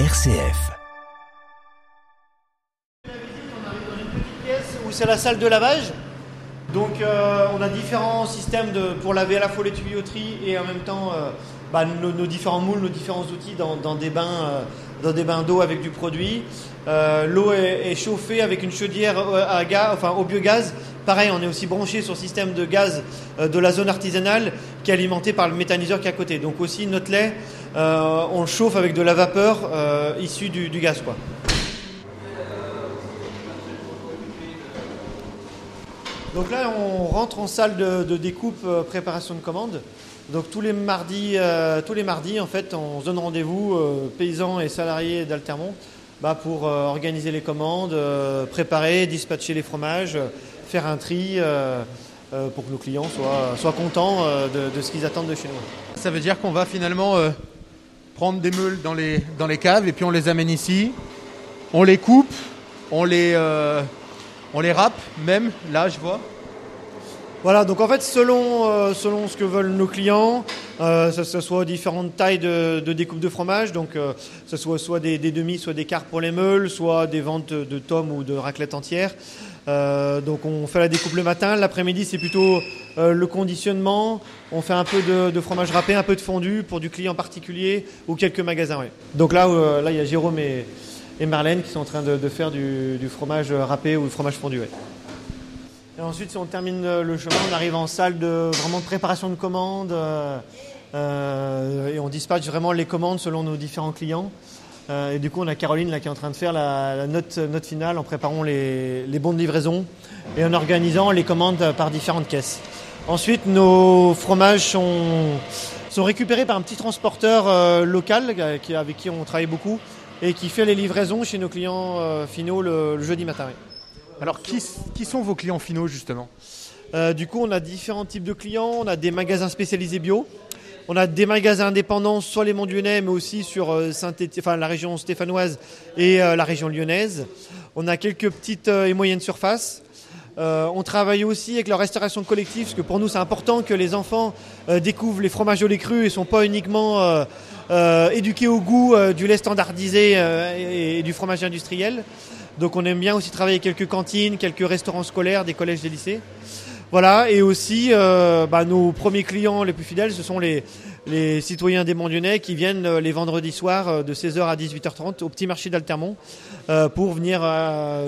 RCF. où c'est la salle de lavage. Donc euh, on a différents systèmes pour laver à la fois les tuyauteries et en même temps euh, bah, nos, différents moules, nos différents outils dans, dans des bains, euh, dans des bains d'eau avec du produit. L'eau est, chauffée avec une chaudière à gaz, enfin au biogaz. Pareil, on est aussi branché sur le système de gaz de la zone artisanale qui est alimenté par le méthaniseur qui est à côté. Donc aussi notre lait, on le chauffe avec de la vapeur euh, issue du, gaz. Quoi. Donc là, on rentre en salle de, découpe euh, préparation de commande. Donc tous les mardis, euh, tous les mardis, en fait, on se donne rendez-vous euh, paysans et salariés d'Altermont bah, pour euh, organiser les commandes, euh, préparer, dispatcher les fromages, euh, faire un tri euh, euh, pour que nos clients soient, soient contents euh, de, de ce qu'ils attendent de chez nous. Ça veut dire qu'on va finalement euh, prendre des meules dans les, caves et puis on les amène ici. On les coupe, on les, euh, on les râpe même, là je vois. Voilà, donc en fait, selon, euh, selon ce que veulent nos clients, euh, ce soit différentes tailles de, de découpe de fromage, donc euh, ce soit soit des, des demi, soit des quarts pour les meules, soit des ventes de tomes ou de raclette entière. Euh, donc on fait la découpe le matin, l'après-midi c'est plutôt euh, le conditionnement. On fait un peu de, de fromage râpé, un peu de fondu pour du client particulier ou quelques magasins. Ouais. Donc là, euh, là il y a Jérôme et, et Marlène qui sont en train de, de faire du, du fromage râpé ou du fromage fondu. Ouais. Ensuite, si on termine le chemin, on arrive en salle de vraiment préparation de commandes euh, euh, et on dispatche vraiment les commandes selon nos différents clients. Euh, et du coup, on a Caroline là qui est en train de faire la, note, finale en préparant les, bons de livraison et en organisant les commandes par différentes caisses. Ensuite, nos fromages sont, récupérés par un petit transporteur local avec qui on travaille beaucoup et qui fait les livraisons chez nos clients finaux le jeudi matin. Alors qui, sont vos clients finaux justement? Euh, du coup, on a différents types de clients. On a des magasins spécialisés bio. On a des magasins indépendants, soit les Monts Lyonnais, mais aussi sur euh, la région stéphanoise et euh, la région lyonnaise. On a quelques petites et moyennes surfaces. Euh, on travaille aussi avec la restauration collective, parce que pour nous, c'est important que les enfants euh, découvrent les fromages au lait cru et ne sont pas uniquement euh, éduqués au goût du lait standardisé et, du fromage industriel. Donc on aime bien aussi travailler quelques cantines, quelques restaurants scolaires, des collèges, des lycées. Voilà, et aussi bah, nos premiers clients les plus fidèles, ce sont les, citoyens des Monts Lyonnais qui viennent les vendredis soirs de 16h à 18h30 au petit marché d'Altermont pour venir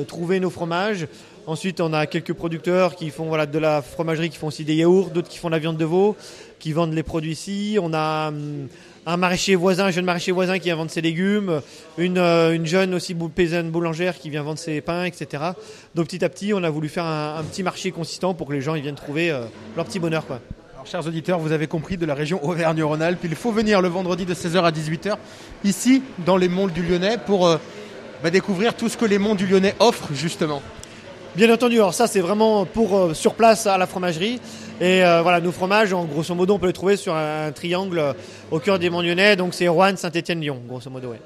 trouver nos fromages. Ensuite, on a quelques producteurs qui font voilà, de la fromagerie, qui font aussi des yaourts, d'autres qui font de la viande de veau, qui vendent les produits ici. On a hum, un maraîcher voisin, un jeune maraîcher voisin qui vient vendre ses légumes, une, euh, une jeune aussi paysanne boulangère qui vient vendre ses pains, etc. Donc petit à petit, on a voulu faire un, un petit marché consistant pour que les gens ils viennent trouver euh, leur petit bonheur. Quoi. Alors, chers auditeurs, vous avez compris de la région Auvergne-Rhône-Alpes, il faut venir le vendredi de 16h à 18h ici dans les monts du Lyonnais pour euh, bah, découvrir tout ce que les monts du Lyonnais offrent justement. Bien entendu, alors ça c'est vraiment pour euh, sur place à la fromagerie. Et euh, voilà, nos fromages, en grosso modo, on peut les trouver sur un, triangle euh, au cœur des Monts Lyonnais. Donc c'est Rouen, Saint-Étienne, Lyon, grosso modo. Ouais.